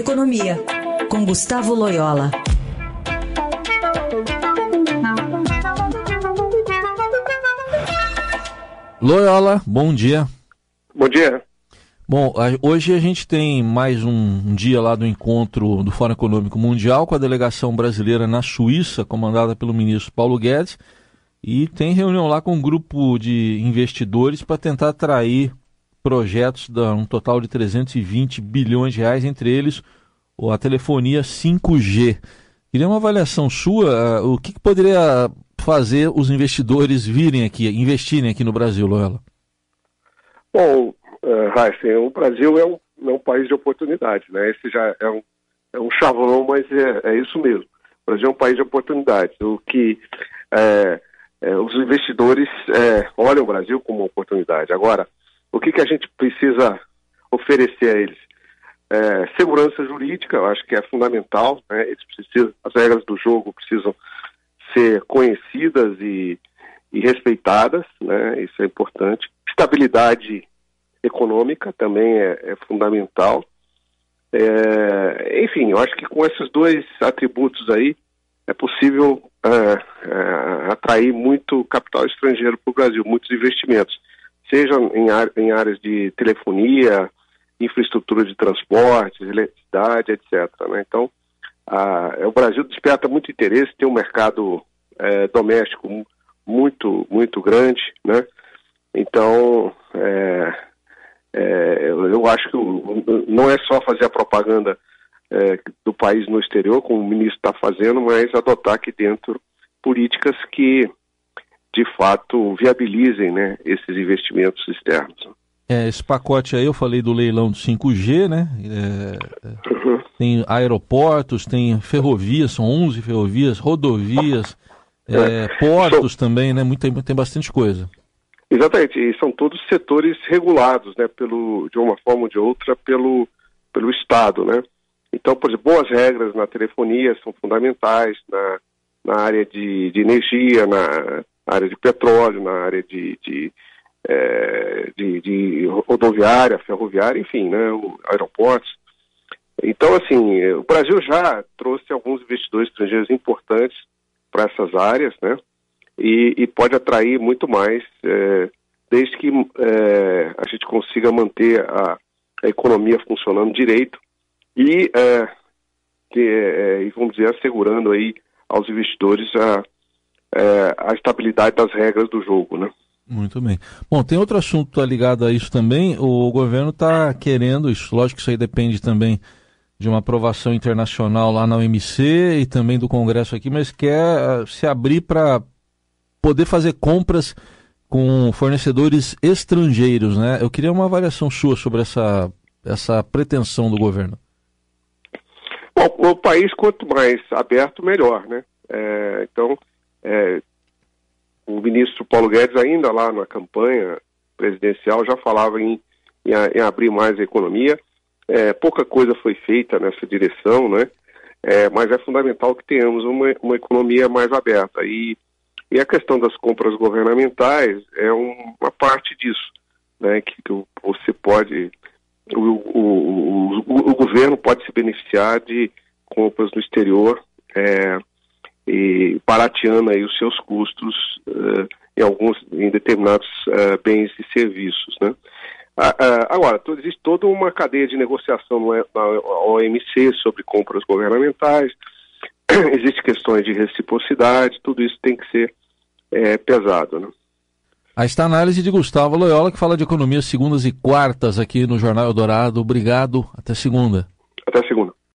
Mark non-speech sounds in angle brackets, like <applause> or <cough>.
Economia, com Gustavo Loyola. Loyola, bom dia. Bom dia. Bom, hoje a gente tem mais um dia lá do encontro do Fórum Econômico Mundial com a delegação brasileira na Suíça, comandada pelo ministro Paulo Guedes, e tem reunião lá com um grupo de investidores para tentar atrair projetos de um total de 320 bilhões de reais, entre eles a telefonia 5G. Queria uma avaliação sua, ah, o que, que poderia fazer os investidores virem aqui, investirem aqui no Brasil, Loela? Bom, uh, o Brasil é um, é um país de oportunidade, né? Esse já é um, é um chavão, mas é, é isso mesmo. O Brasil é um país de oportunidades. O que é, é, os investidores é, olham o Brasil como uma oportunidade. Agora, o que, que a gente precisa oferecer a eles? É, segurança jurídica, eu acho que é fundamental. Né? Eles precisam, as regras do jogo precisam ser conhecidas e, e respeitadas, né? Isso é importante. Estabilidade econômica também é, é fundamental. É, enfim, eu acho que com esses dois atributos aí é possível é, é atrair muito capital estrangeiro para o Brasil, muitos investimentos, seja em, em áreas de telefonia, infraestrutura de transportes, eletricidade, etc. Né? Então, a, o Brasil desperta muito interesse, tem um mercado é, doméstico muito, muito grande, né? Então, é, é, eu acho que não é só fazer a propaganda é, do país no exterior, como o ministro está fazendo, mas adotar aqui dentro políticas que, de fato, viabilizem né, esses investimentos externos. É, esse pacote aí, eu falei do leilão do 5G, né? É, uhum. Tem aeroportos, tem ferrovias, são 11 ferrovias, rodovias, é, é. portos também, né? Muito, tem bastante coisa. Exatamente, e são todos setores regulados, né, pelo, de uma forma ou de outra, pelo, pelo Estado, né? Então, por exemplo, boas regras na telefonia são fundamentais, na, na área de, de energia, na área de petróleo, na área de, de, é, de, de rodoviária, ferroviária, enfim, né, aeroportos. Então, assim, o Brasil já trouxe alguns investidores estrangeiros importantes para essas áreas, né? E, e, pode atrair muito mais, é, desde que é, a gente consiga manter a, a, economia funcionando direito e, é, que, é, e, vamos dizer, assegurando aí aos investidores a, é, a estabilidade das regras do jogo, né? Muito bem. Bom, tem outro assunto ligado a isso também. O governo está querendo, isso, lógico que isso aí depende também de uma aprovação internacional lá na OMC e também do Congresso aqui, mas quer uh, se abrir para poder fazer compras com fornecedores estrangeiros, né? Eu queria uma avaliação sua sobre essa, essa pretensão do governo. Bom, o país, quanto mais aberto, melhor, né? É, então, Paulo Guedes, ainda lá na campanha presidencial, já falava em, em, em abrir mais a economia. É, pouca coisa foi feita nessa direção, né? É, mas é fundamental que tenhamos uma, uma economia mais aberta. E, e a questão das compras governamentais é um, uma parte disso, né? Que, que você pode, o, o, o, o, governo pode se beneficiar de compras no exterior é, e barateando aí os seus custos uh, em alguns, em determinados uh, bens e serviços, né? Ah, agora, existe toda uma cadeia de negociação na OMC sobre compras governamentais, <clears throat> existem questões de reciprocidade, tudo isso tem que ser é, pesado. Né? Aí está a análise de Gustavo Loyola, que fala de economia segundas e quartas aqui no Jornal Eldorado. Obrigado, até segunda. Até segunda.